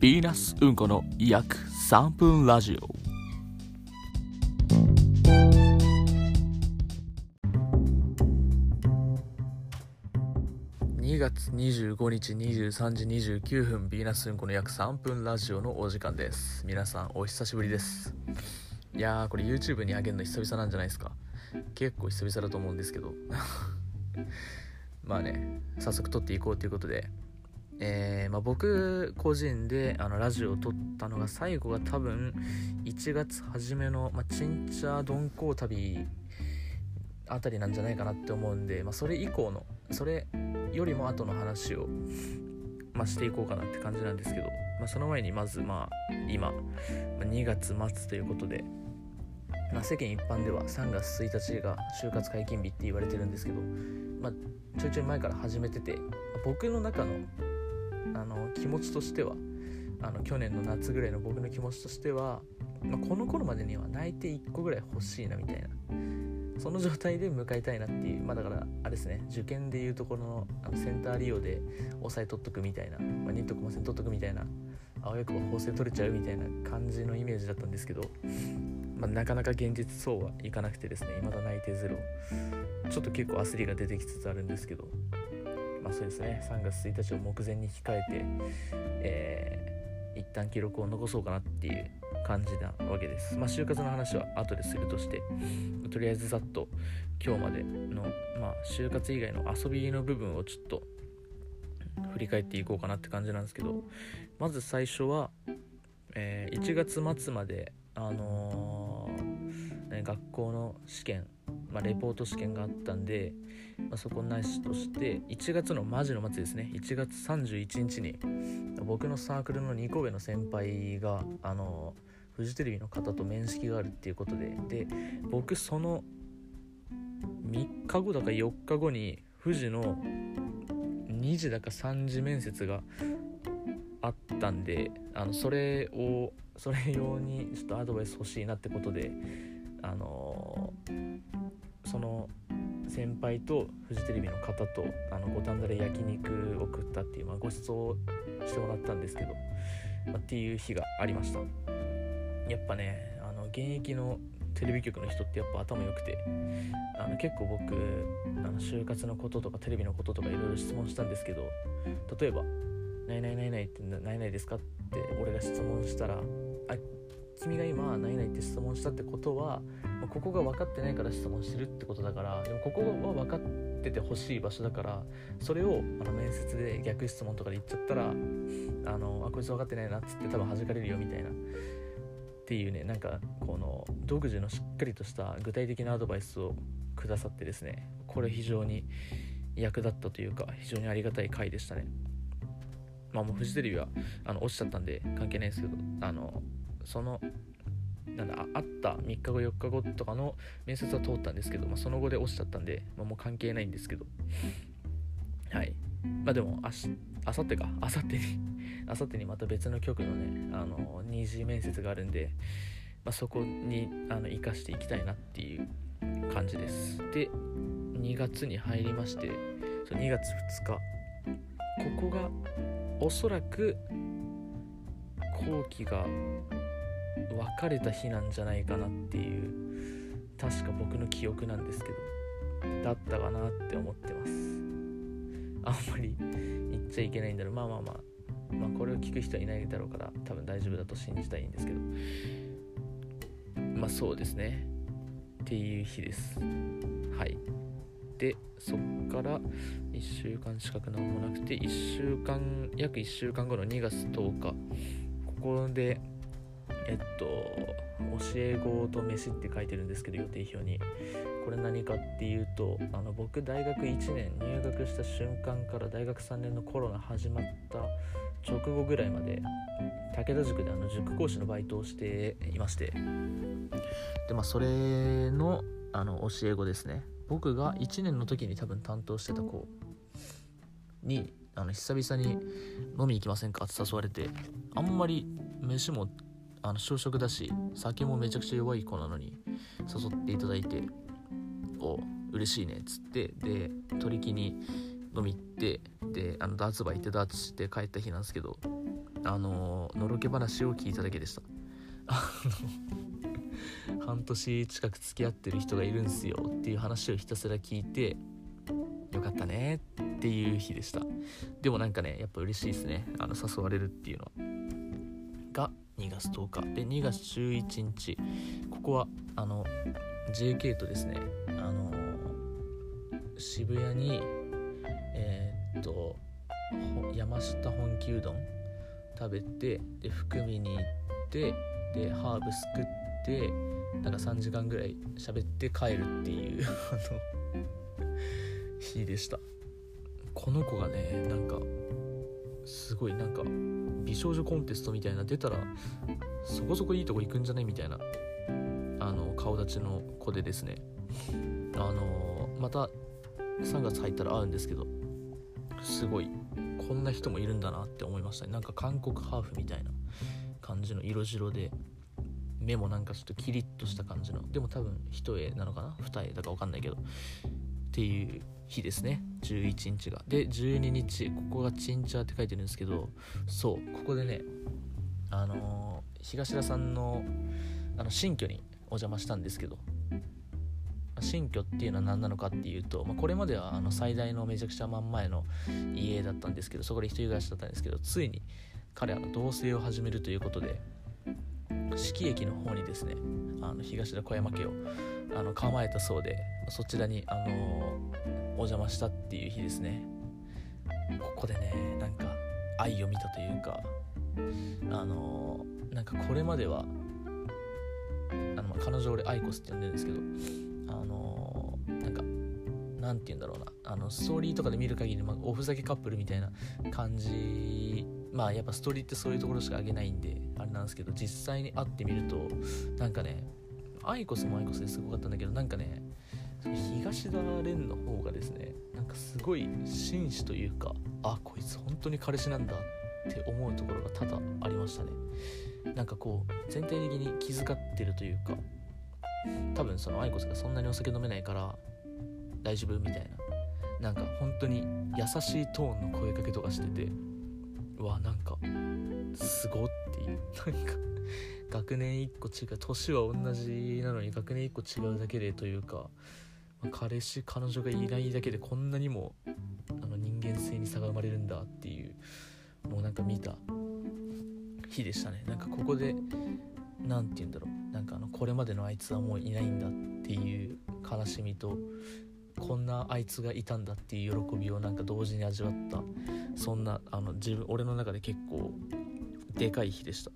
ヴィーナスうんこの約3分ラジオ。2月25日23時29分ヴィーナスうんこの約3分ラジオのお時間です。皆さんお久しぶりです。いやーこれ YouTube に上げるの久々なんじゃないですか。結構久々だと思うんですけど。まあね早速撮っていこうということでえーまあ、僕個人であのラジオを撮ったのが最後が多分1月初めの、まあ、チンチャ鈍行旅あたりなんじゃないかなって思うんで、まあ、それ以降のそれよりも後の話を、まあ、していこうかなって感じなんですけど、まあ、その前にまずまあ今、ま、2月末ということで、ま、世間一般では3月1日が就活解禁日って言われてるんですけど、ま、ちょいちょい前から始めてて僕の中の気持ちとしてはあの去年の夏ぐらいの僕の気持ちとしては、まあ、この頃までには泣いて1個ぐらい欲しいなみたいなその状態で迎えたいなっていうまあだからあれですね受験でいうところのあのセンター利用で押さえ取っとくみたいな、まあ、2得もせん取っとくみたいなあわよくば法制取れちゃうみたいな感じのイメージだったんですけど、まあ、なかなか現実そうはいかなくてですね未だ泣いてゼロ。ちょっと結構焦りが出てきつつあるんですけどまあそうですね3月1日を目前に控えて、えー、一旦記録を残そうかなっていう感じなわけです。まあ就活の話は後でするとしてとりあえずざっと今日までの、まあ、就活以外の遊びの部分をちょっと振り返っていこうかなって感じなんですけどまず最初は、えー、1月末まであのー、ね、学校の試験まあ、レポート試験があったんで、まあ、そこなしとして1月のマジの末ですね。1月31日に僕のサークルの2個上の先輩があのフジテレビの方と面識があるっていうことでで僕その3日後だか4日後に富士の2時だか3時面接があったんであのそれをそれ用にちょっとアドバイス欲しいなってことであのその先輩とフジテレビの方とあの五反田で焼肉を食ったっていう、まあ、ご馳走してもらったんですけど、まあ、っていう日がありましたやっぱねあの現役のテレビ局の人ってやっぱ頭良くてあの結構僕あの就活のこととかテレビのこととかいろいろ質問したんですけど例えば「ないないないないってないないですか?」って俺が質問したら「あ君が今ないないって質問したってことはここが分かってないから質問してるってことだからでもここは分かっててほしい場所だからそれをあの面接で逆質問とかで言っちゃったらあのあこいつ分かってないなっつって多分弾かれるよみたいな。っていうねなんかこの独自のしっかりとした具体的なアドバイスをくださってですねこれ非常に役立ったというか非常にありがたい回でしたね。まあもうフジテレビはあの落ちちゃったんで関係ないですけどあのそのなんだあった3日後4日後とかの面接は通ったんですけど、まあ、その後で落ちちゃったんで、まあ、もう関係ないんですけど。はい。まあでもあしあさってか。あさってにあさってにまた別の局のねあの二次面接があるんで、まあ、そこにあの生かしていきたいなっていう感じです。で2月に入りましてそ2月2日。ここがおそらく後期が別れた日なんじゃないかなっていう確か僕の記憶なんですけどだったかなって思ってます。あんまり言っちゃいけないんだろう。まあまあまあ。まあこれを聞く人はいないだろうから多分大丈夫だと信じたいんですけど。まあそうですね。っていう日です。はい。でそっから1週間近くなんもなくて1週間約1週間後の2月10日。ここでえっと教え子と飯って書いてるんですけど予定表に。これ何かっていうとあの僕大学1年入学した瞬間から大学3年のコロナ始まった直後ぐらいまで武田塾であの塾講師のバイトをしていまして。でまあそれのあの教え子ですね。僕が1年の時に多分担当してた子にあの久々に飲み行きませんかって誘われてあんまり飯もあの小食だし酒もめちゃくちゃ弱い子なのに誘っていただいてお嬉しいねっつってで取り木に飲み行ってであのダーツバー行ってダーツして帰った日なんですけどあののろけ話を聞いただけでした。半年近く付き合ってる人がいるんすよっていう話をひたすら聞いてよかったねっていう日でした。でもなんかねやっぱ嬉しいですね。あの誘われるっていうのは。2月10日。で2月11日。ここはあの JK とですねあの渋谷にえー、っと山下本気うどん食べてで含みに行ってでハーブすくってなんか3時間ぐらい喋って帰るっていう あの日でした。この子がねなんかすごいなんか美少女コンテストみたいな出たらそこそこいいとこ行くんじゃないみたいな。あの顔立ちの子でですね。あのまた3月入ったら会うんですけどすごいこんな人もいるんだなって思いましたね。なんか韓国ハーフみたいな感じの色白で目もなんかちょっとキリッとした感じの。でも多分一重なのかな？二重だか分かんないけど。っていう日ですね。11日が。で12日ここがチンチャーって書いてるんですけどそうここでねあのー、東田さんのあの新居にお邪魔したんですけど新居っていうのは何なのかっていうと、まあ、これまではあの最大のめちゃくちゃ真ん前の家だったんですけどそこで一人暮らしだったんですけどついに彼は同棲を始めるということで四季駅の方にですねあの東田小山家をあの構えたそうでそちらに、あのー、お邪魔したっていう日ですね。ここでねなんか愛を見たというかあのー、なんかこれまではあの、彼女俺アイコスって呼んでるんですけどあのー、なんかなんて言うんだろうなあのストーリーとかで見る限り、まあ、おふざけカップルみたいな感じまあやっぱストーリーってそういうところしかあげないんでれなんですけど実際に会ってみるとなんかねアイコスもアイコスですごかったんだけどなんかね東田蓮の方がですねなんかすごい紳士というかあこいつ本当に彼氏なんだって思うところが多々ありましたね。なんかこう全体的に気遣ってるというか多分そのアイコスがそんなにお酒飲めないから大丈夫みたいななんか本当に優しいトーンの声かけとかしててうわなんかすごって。いうなんか学年1個違う年は同じなのに学年1個違うだけでというか、まあ、彼氏彼女がいないだけでこんなにもあの人間性に差が生まれるんだっていうのをなんか見た日でしたね。なんかここで何て言うんだろう。なんかあのこれまでのあいつはもういないんだっていう悲しみとこんなあいつがいたんだっていう喜びをなんか同時に味わった。そんなあの自分俺の中で結構でかい日でした。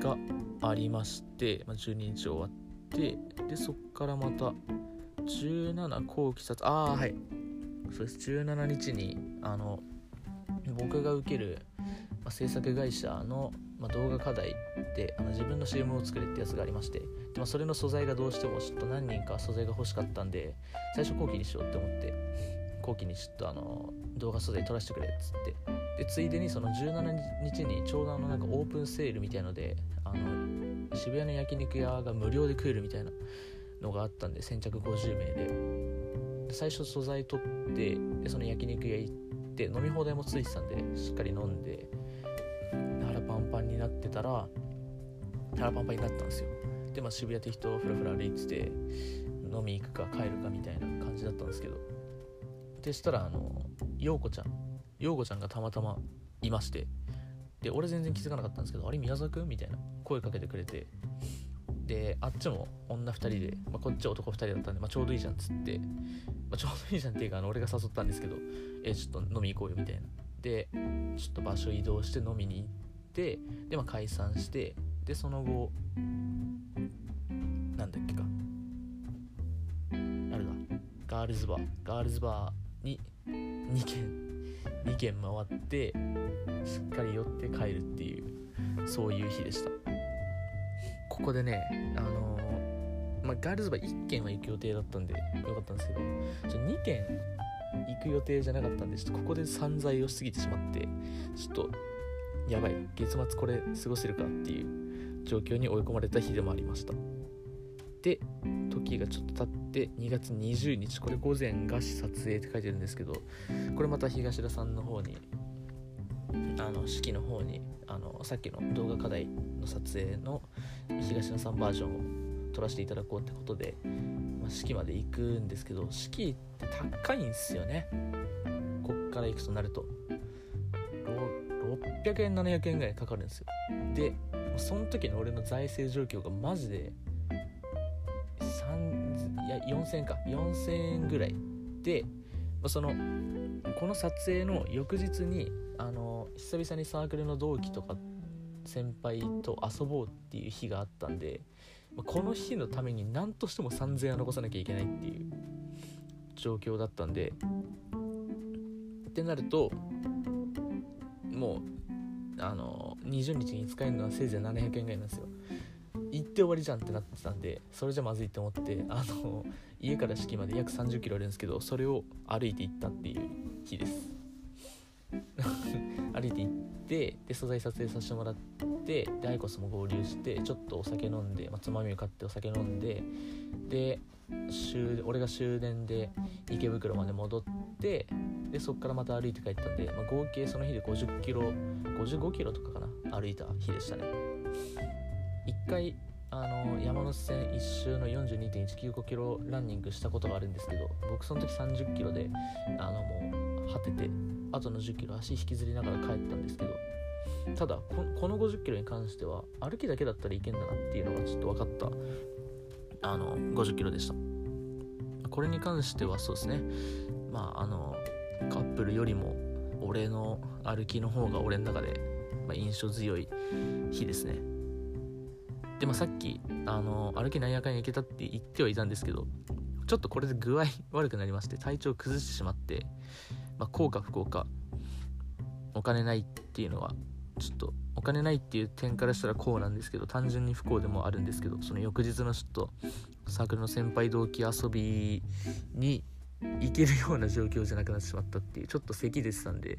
がありまして、まあ、12日終わってでそっからまた17後期撮ああはい。そうです。17日にあの僕が受ける、まあ、制作会社の、まあ、動画課題であの自分の CM を作れってやつがありましてで、まあ、それの素材がどうしてもちょっと何人か素材が欲しかったんで最初後期にしようって思って後期にちょっとあの動画素材撮らせてくれっつってでついでにその17日にちょうどあのなんかオープンセールみたいのであの渋谷の焼肉屋が無料で食えるみたいなのがあったんで先着50名で。最初素材取ってでその焼肉屋行って飲み放題もついてたんでしっかり飲んで腹パンパンになってたら腹パンパンになったんですよ。でまあ渋谷適当フラフラ歩いてて飲み行くか帰るかみたいな感じだったんですけど。でしたらあの陽子ちゃん陽子ちゃんがたまたまいましてで俺全然気づかなかったんですけどあれ宮沢君みたいな声かけてくれてであっちも女2人で、まあ、こっち男2人だったんで、まあ、ちょうどいいじゃんっつって、まあ、ちょうどいいじゃんっていうかあの俺が誘ったんですけどえちょっと飲み行こうよみたいな。でちょっと場所移動して飲みに行ってで、まあ、解散してでその後なんだっけか。あれだガールズバー。ガールズバーに2軒2軒回ってしっかり寄って帰るっていうそういう日でした。ここでねあのー、まあ、ガールズバー1軒は行く予定だったんでよかったんですけどちょ2軒行く予定じゃなかったんでちょっとここで散財をしすぎてしまってちょっとやばい月末これ過ごせるかっていう状況に追い込まれた日でもありました。で時がちょっと経って2月20日これ午前餓死撮影って書いてるんですけどこれまた東田さんの方にあの式の方にあのさっきの動画課題の撮影の東野さんバージョンを撮らせていただこうってことで、まあ、式まで行くんですけど式って高いんですよね。こっから行くとなると。600円700円ぐらいかかるんですよ。でその時の俺の財政状況がマジで3いや4000円か。4000円ぐらいでそのこの撮影の翌日にあの久々にサークルの同期とか先輩と遊ぼうっていう日があったんでまこの日のために何としても3000円は残さなきゃいけないっていう状況だったんでってなるともうあの20日に使えるのはせいぜい700円ぐらいなんですよ。行って終わりじゃんってなってたんでそれじゃまずいって思ってあの家から式まで約30キロあるんですけどそれを歩いて行ったっていう日です。歩いて行ってで素材撮影させてもらってでアイコスも合流してちょっとお酒飲んで、まあ、つまみを買ってお酒飲んでで終俺が終電で池袋まで戻ってでそこからまた歩いて帰ったんで、まあ、合計その日で50キロ55キロとかかな歩いた日でしたね。1回あの山手線1周の42.195キロランニングしたことがあるんですけど僕その時30キロであのもう果ててあとの10キロ足引きずりながら帰ったんですけどただこの50キロに関しては歩きだけだったらいけんだなっていうのがちょっと分かったあの50キロでした。これに関してはそうですね。まああのカップルよりも俺の歩きの方が俺の中で、まあ、印象強い日ですね。でもさっきあの歩きなんやかんや行けたって言ってはいたんですけどちょっとこれで具合悪くなりまして体調崩してしまって、まあ、幸か不幸かお金ないっていうのはちょっとお金ないっていう点からしたらこうなんですけど単純に不幸でもあるんですけどその翌日のちょっとサークルの先輩同期遊びに行けるような状況じゃなくなってしまったっていうちょっと咳出てたんで。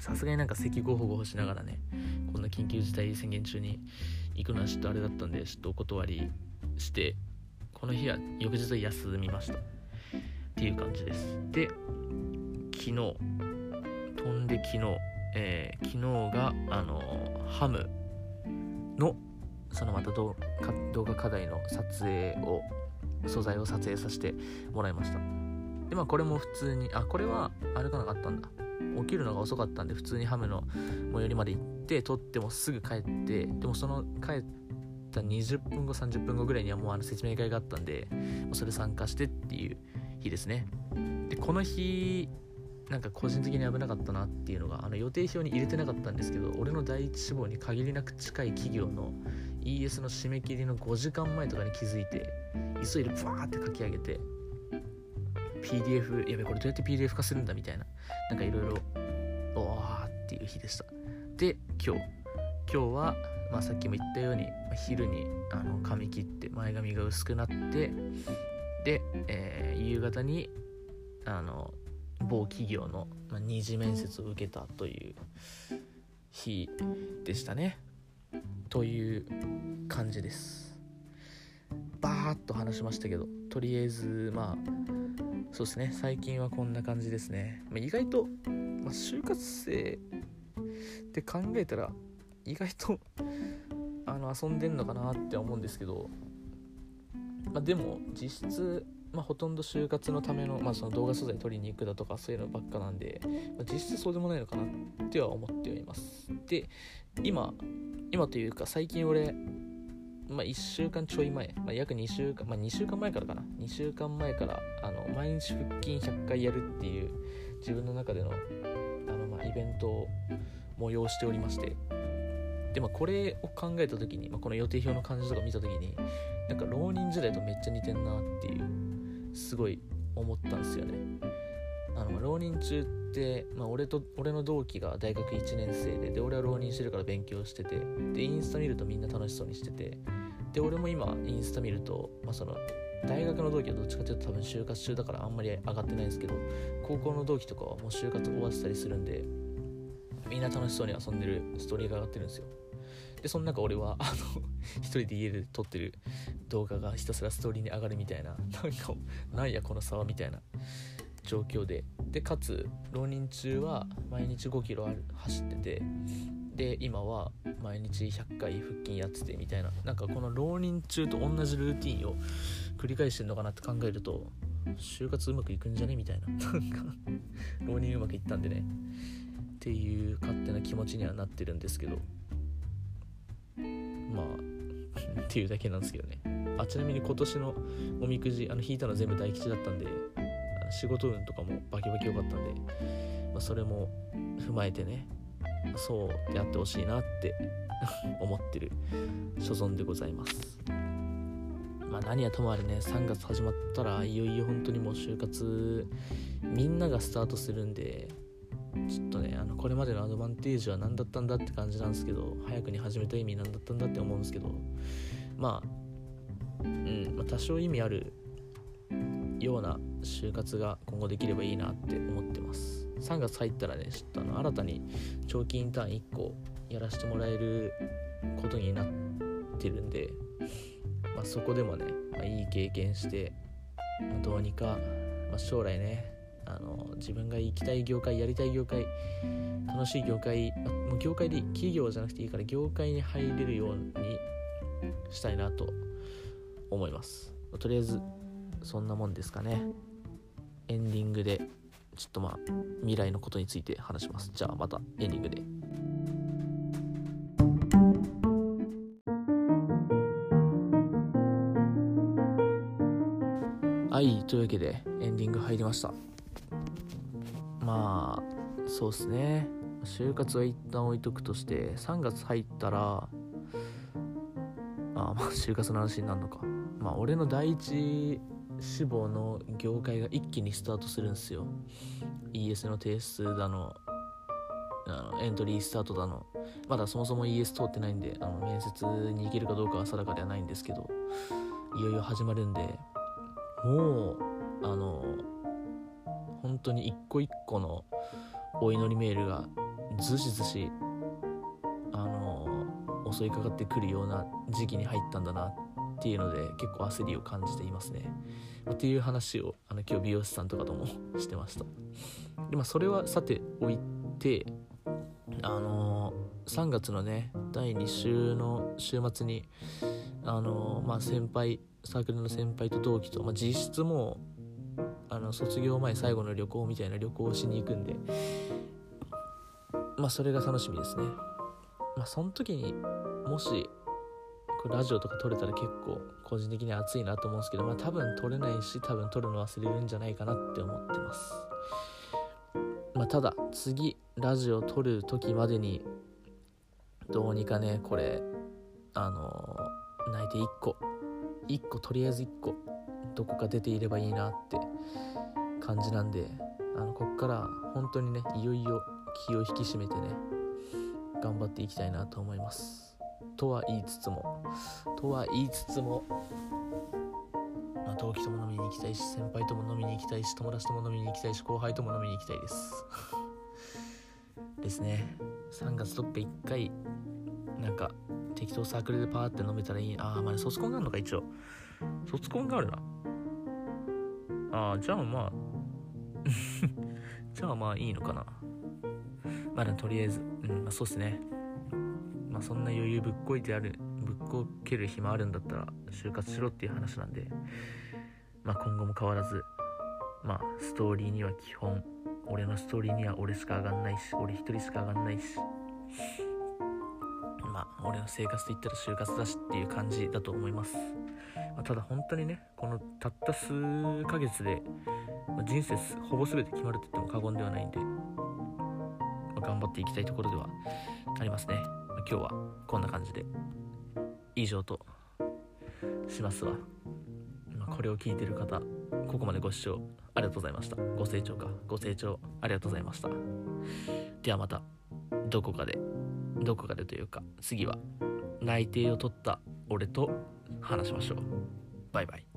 さすがになんか咳ごほごほしながらねこんな緊急事態宣言中に行くのはちょっとあれだったんでちょっとお断りしてこの日は翌日は休みましたっていう感じです。で昨日飛んで昨日、えー、昨日があのハムのそのまた動画課題の撮影を素材を撮影させてもらいました。でまあこれも普通にあこれは歩かなかったんだ。起きるのが遅かったんで普通にハムの最寄りまで行って撮ってもすぐ帰ってでもその帰った20分後30分後ぐらいにはもうあの説明会があったんでそれ参加してっていう日ですね。でこの日なんか個人的に危なかったなっていうのがあの予定表に入れてなかったんですけど俺の第一志望に限りなく近い企業の ES の締め切りの5時間前とかに気づいて急いでバーって書き上げて PDF やべこれどうやって PDF 化するんだみたいななんかいろいろおーっていう日でした。で今日今日は、まあ、さっきも言ったように昼にあの髪切って前髪が薄くなってで、えー、夕方にあの某企業の、まあ、二次面接を受けたという日でしたね。という感じです。バーッと話しましたけどとりあえずまあそうですね。最近はこんな感じですね、まあ、意外と、まあ、就活生って考えたら意外とあの遊んでんのかなって思うんですけど、まあ、でも実質、まあ、ほとんど就活のための,、まあその動画素材取りに行くだとかそういうのばっかなんで、まあ、実質そうでもないのかなっては思っております。で今今というか最近俺まあ、1週間ちょい前、まあ、約2週間、まあ、2週間前からかな。2週間前からあの毎日腹筋100回やるっていう自分の中でのあの、ま、イベントを催しておりまして。で、まあ、これを考えた時に、まあ、この予定表の感じとか見た時になんか浪人時代とめっちゃ似てんなっていう。すごい思ったんですよね。あの浪人中って、まあ、俺と俺の同期が大学1年生でで俺は浪人してるから勉強しててでインスタ見るとみんな楽しそうにしててで俺も今インスタ見ると、まあ、その大学の同期はどっちかというと多分就活中だからあんまり上がってないんですけど高校の同期とかはもう就活終わってたりするんでみんな楽しそうに遊んでるストーリーが上がってるんですよ。でその中俺はあの一人で家で撮ってる動画がひたすらストーリーに上がるみたいな。なんかなんやこの差はみたいな。状況で。でかつ浪人中は毎日5キロ走ってて。で今は毎日100回腹筋やっててみたいな。なんかこの浪人中と同じルーティンを繰り返してんのかなって考えると就活うまくいくんじゃねみたいな。なんか浪人うまくいったんでね。っていう勝手な気持ちにはなってるんですけど。まあっていうだけなんですけどね。あちなみに今年のおみくじあの引いたの全部大吉だったんで仕事運とかもバキバキ良かったんで、まあ、それも踏まえてねそうやってほしいなって 思ってる所存でございます。まあ何はともあれね3月始まったらいよいよ本当にもう就活みんながスタートするんでちょっとねあのこれまでのアドバンテージは何だったんだって感じなんですけど早くに始めた意味何だったんだって思うんですけどまあうん、まあ、多少意味あるような就活が今後できればいいなって思ってます。3月入ったらねちょっとあの新たに長期インターン1個やらせてもらえることになってるんで、まあ、そこでもね、まあ、いい経験して、まあ、どうにか、ま、将来ねあの自分が行きたい業界やりたい業界楽しい業界もう業界で企業じゃなくていいから業界に入れるようにしたいなと思います。とりあえずそんなもんですかね。エンディングでちょっとまあ未来のことについて話します。じゃあまたエンディングで。はいというわけでエンディング入りました。まあそうっすね。就活は一旦置いとくとして3月入ったらまあ 就活の話になるのか。まあ俺の第一志望の業界が一気にスタートするんすよ。ES の提出だのあのエントリースタートだの。まだそもそも ES 通ってないんであの面接に行けるかどうかは定かではないんですけどいよいよ始まるんでもうあの本当に一個一個のお祈りメールがずしずし襲いかかってくるような時期に入ったんだなっていうので結構焦りを感じていますね。っていう話をあの今日美容師さんとかとも してました。でまあそれはさておいてあの3月のね第2週の週末にあのまあ先輩サークルの先輩と同期と、まあ、実質もあの卒業前最後の旅行みたいな旅行をしに行くんでまあそれが楽しみですねまあその時にもしラジオとか撮れたら結構個人的には熱いなと思うんですけどまあ多分撮れないし多分撮るの忘れるんじゃないかなって思ってます。まあただ次ラジオ撮る時までにどうにかねこれあの泣いて1個1個とりあえず1個どこか出ていればいいなって感じなんであのこっから本当にねいよいよ気を引き締めてね頑張っていきたいなと思います。とは言いつつもとは言いつつも、まあ、同期とも飲みに行きたいし先輩とも飲みに行きたいし友達とも飲みに行きたいし後輩とも飲みに行きたいです。ですね。3月どっか1回なんか適当サークルでパーって飲めたらいい。ああまあ卒コンがあるのか一応。卒コンがあるな。ああじゃあまあ じゃあまあいいのかな。まだとりあえずうんまあそうっすね。あそんな余裕ぶっこいてあるぶっこける暇あるんだったら就活しろっていう話なんでまあ今後も変わらずまあストーリーには基本俺のストーリーには俺しか上がんないし俺一人しか上がんないしまあ俺の生活といったら就活だしっていう感じだと思います、まあ、ただ本当にねこのたった数ヶ月で、まあ、人生ほぼ全て決まると言っても過言ではないんで、ま、頑張っていきたいところではありますね、今日はこんな感じで以上としますわ、これを聞いてる方ここまでご視聴ありがとうございました。ご清聴かご清聴ありがとうございました。ではまたどこかでどこかでというか次は内定を取った俺と話しましょう。バイバイ。